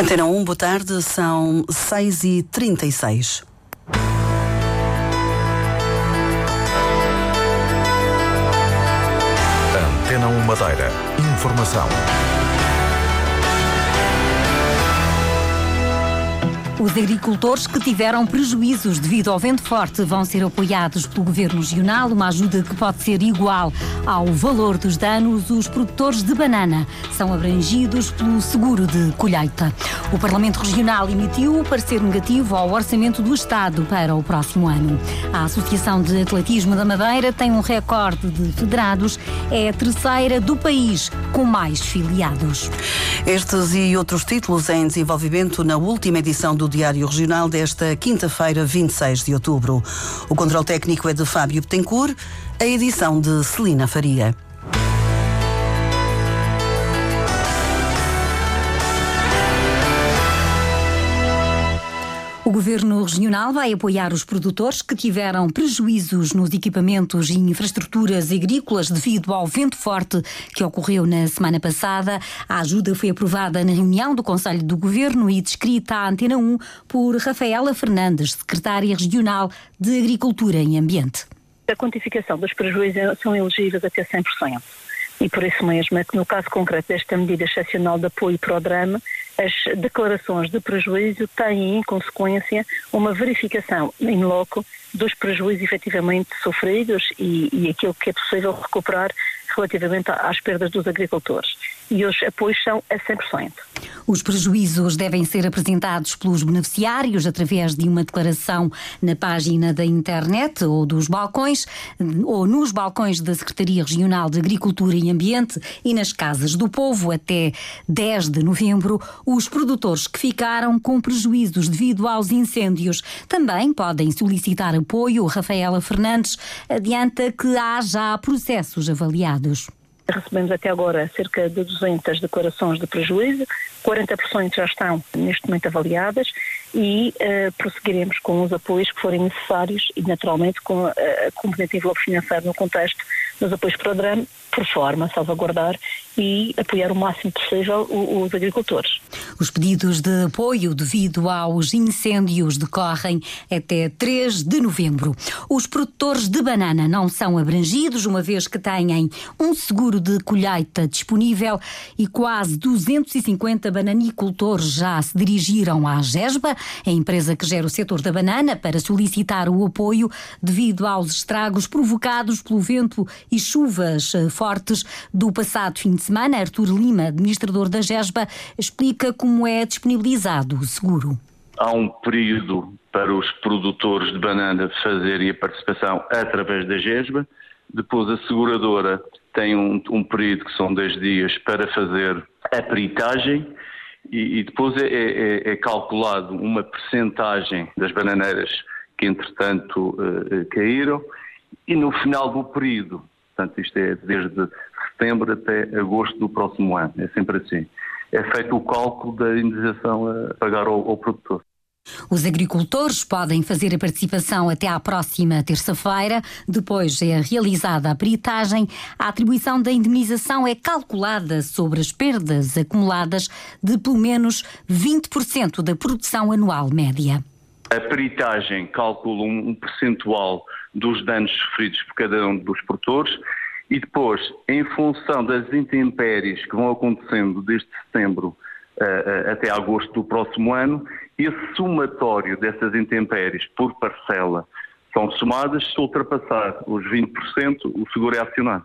Antena 1, boa tarde, são 6h36. Antena 1 Madeira. Informação. Os agricultores que tiveram prejuízos devido ao vento forte vão ser apoiados pelo Governo Regional, uma ajuda que pode ser igual ao valor dos danos. Os produtores de banana são abrangidos pelo seguro de colheita. O Parlamento Regional emitiu o parecer negativo ao orçamento do Estado para o próximo ano. A Associação de Atletismo da Madeira tem um recorde de federados, é a terceira do país com mais filiados. Estes e outros títulos em desenvolvimento na última edição do Diário Regional desta quinta-feira, 26 de outubro. O controle técnico é de Fábio Betancourt, a edição de Celina Faria. Governo Regional vai apoiar os produtores que tiveram prejuízos nos equipamentos e infraestruturas agrícolas devido ao vento forte que ocorreu na semana passada. A ajuda foi aprovada na reunião do Conselho do Governo e descrita à Antena 1 por Rafaela Fernandes, secretária regional de Agricultura e Ambiente. A quantificação dos prejuízos são elegíveis até 100%. E por isso mesmo é que no caso concreto desta medida excepcional de apoio para o drama, as declarações de prejuízo têm em consequência uma verificação em loco dos prejuízos efetivamente sofridos e, e aquilo que é possível recuperar relativamente às perdas dos agricultores. E os apoios são a 100%. Os prejuízos devem ser apresentados pelos beneficiários através de uma declaração na página da internet ou dos balcões, ou nos balcões da Secretaria Regional de Agricultura e Ambiente e nas casas do povo até 10 de novembro. Os produtores que ficaram com prejuízos devido aos incêndios também podem solicitar apoio. Rafaela Fernandes adianta que há já processos avaliados. Recebemos até agora cerca de 200 declarações de prejuízo, 40% já estão neste momento avaliadas e uh, prosseguiremos com os apoios que forem necessários e, naturalmente, com a, a componente envelope financeiro no contexto dos apoios para o drama, por forma salvaguardar e apoiar o máximo possível os agricultores. Os pedidos de apoio devido aos incêndios decorrem até 3 de novembro. Os produtores de banana não são abrangidos, uma vez que têm um seguro de colheita disponível e quase 250 bananicultores já se dirigiram à GESBA, a empresa que gera o setor da banana, para solicitar o apoio devido aos estragos provocados pelo vento e chuvas fortes do passado fim de semana. Artur Lima, administrador da GESBA, explica como é disponibilizado o seguro. Há um período para os produtores de banana fazerem a participação através da GESBA. Depois a seguradora tem um, um período que são 10 dias para fazer a peritagem e, e depois é, é, é, calculado uma percentagem das bananeiras que entretanto uh, caíram e no final do período, portanto isto é desde setembro até agosto do próximo ano, é sempre assim, é feito o cálculo da indenização a pagar ao, ao produtor. Os agricultores podem fazer a participação até à próxima terça-feira. Depois é realizada a peritagem. A atribuição da indemnização é calculada sobre as perdas acumuladas de pelo menos 20% da produção anual média. A peritagem calcula um percentual dos danos sofridos por cada um dos produtores e depois, em função das intempéries que vão acontecendo desde setembro uh, até agosto do próximo ano, esse somatório dessas intempéries por parcela são somadas, se ultrapassar os 20%, o seguro é acionado.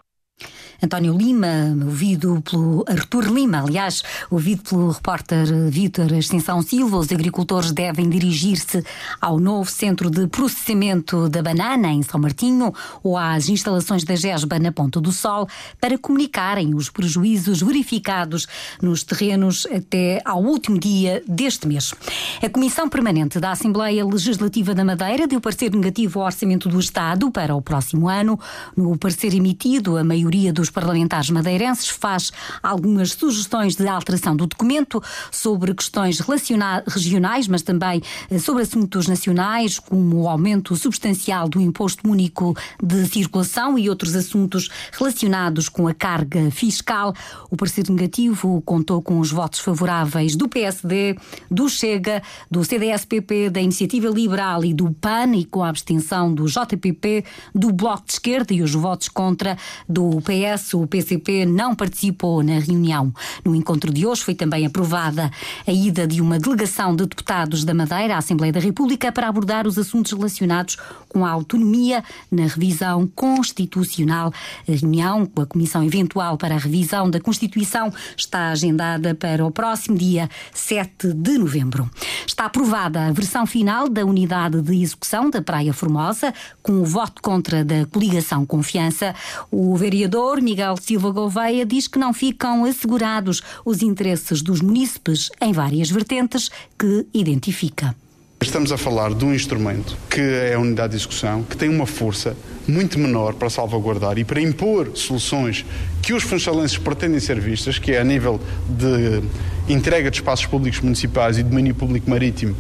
António Lima, ouvido pelo Artur Lima, aliás, ouvido pelo repórter Vítor Extensão Silva, os agricultores devem dirigir-se ao novo centro de processamento da banana em São Martinho ou às instalações da GESBA na Ponta do Sol para comunicarem os prejuízos verificados nos terrenos até ao último dia deste mês. A Comissão Permanente da Assembleia Legislativa da Madeira deu parecer negativo ao orçamento do Estado para o próximo ano. No parecer emitido a maioria dos parlamentares madeirenses faz algumas sugestões de alteração do documento sobre questões regionais, mas também eh, sobre assuntos nacionais, como o aumento substancial do imposto único de circulação e outros assuntos relacionados com a carga fiscal. O parecer negativo contou com os votos favoráveis do PSD, do Chega, do CDS-PP, da Iniciativa Liberal e do PAN e com a abstenção do JPP, do Bloco de Esquerda e os votos contra do PS. O PCP não participou na reunião. No encontro de hoje foi também aprovada a ida de uma delegação de deputados da Madeira à Assembleia da República para abordar os assuntos relacionados com a autonomia na revisão constitucional. A reunião com a Comissão Eventual para a Revisão da Constituição está agendada para o próximo dia 7 de novembro. Está aprovada a versão final da unidade de execução da Praia Formosa, com o voto contra da coligação Confiança. O vereador Miguel Silva Gouveia diz que não ficam assegurados os interesses dos munícipes em várias vertentes que identifica. Estamos a falar de um instrumento que é a unidade de execução, que tem uma força muito menor para salvaguardar e para impor soluções que os funchalenses pretendem ser vistas, que é a nível de entrega de espaços públicos municipais e domínio público marítimo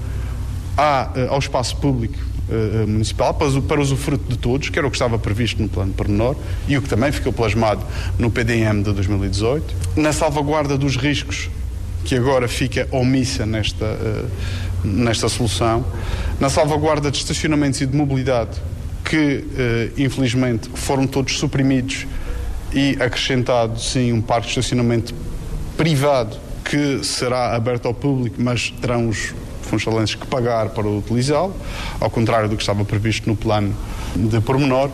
eh, ao espaço público uh, municipal para, para usufruto de todos, que era o que estava previsto no plano pormenor e o que também ficou plasmado no PDM de 2018. Na salvaguarda dos riscos, que agora fica omissa nesta, nesta solução. Na salvaguarda de estacionamentos e de mobilidade, que uh, infelizmente foram todos suprimidos e acrescentado, sim, um parque de estacionamento privado que será aberto ao público, mas terão os funchalenses que pagar para utilizá-lo, ao contrário do que estava previsto no plano de pormenor.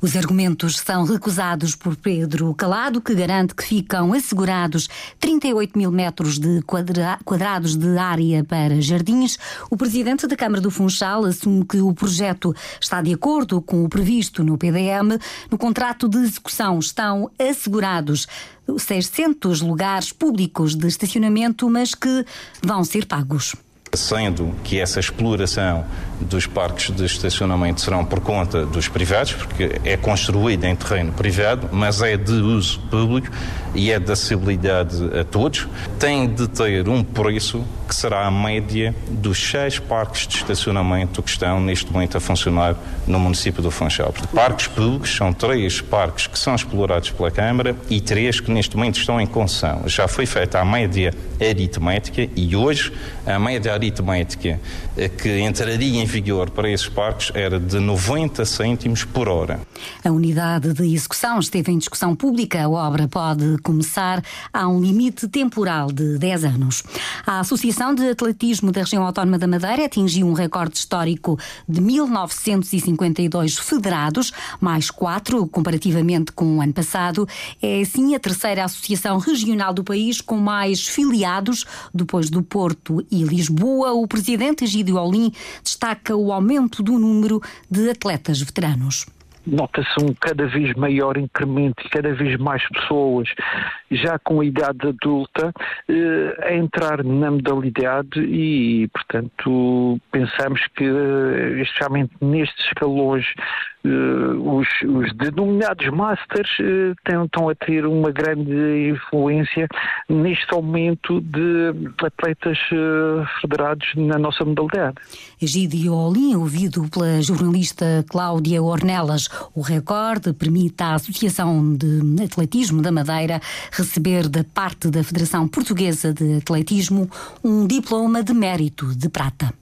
Os argumentos são recusados por Pedro Calado, que garante que ficam assegurados 38 mil metros de quadra quadrados de área para jardins. O presidente da Câmara do Funchal assume que o projeto está de acordo com o previsto no PDM. No contrato de execução estão assegurados 600 lugares públicos de estacionamento, mas que vão ser pagos sendo que essa exploração dos parques de estacionamento serão por conta dos privados, porque é construída em terreno privado, mas é de uso público e é de acessibilidade a todos, tem de ter um preço que será a média dos seis parques de estacionamento que estão neste momento a funcionar no município do Funchal. Parques públicos são três parques que são explorados pela Câmara e três que neste momento estão em concessão. Já foi feita a média aritmética e hoje a média aritmética eh, que entraria em vigor para esses parques era de 90 cêntimos por hora. A unidade de execução esteve em discussão pública. A obra pode começar a um limite temporal de 10 anos. A Associação de Atletismo da Região Autónoma da Madeira atingiu um recorde histórico de 1952 federados, mais quatro comparativamente com o ano passado. É assim a terceira associação regional do país com mais filiados, depois do Porto e Lisboa. O presidente Egídio Olim destaca o aumento do número de atletas veteranos nota-se um cada vez maior incremento e cada vez mais pessoas já com a idade adulta eh, a entrar na modalidade e, portanto, pensamos que, eh, especialmente nestes escalões, eh, os, os, denominados Masters estão a ter uma grande influência neste aumento de atletas federados na nossa modalidade. Egídio Olim, ouvido pela jornalista Cláudia Ornelas, o recorde permite à Associação de Atletismo da Madeira receber da parte da Federação Portuguesa de Atletismo um diploma de mérito de prata.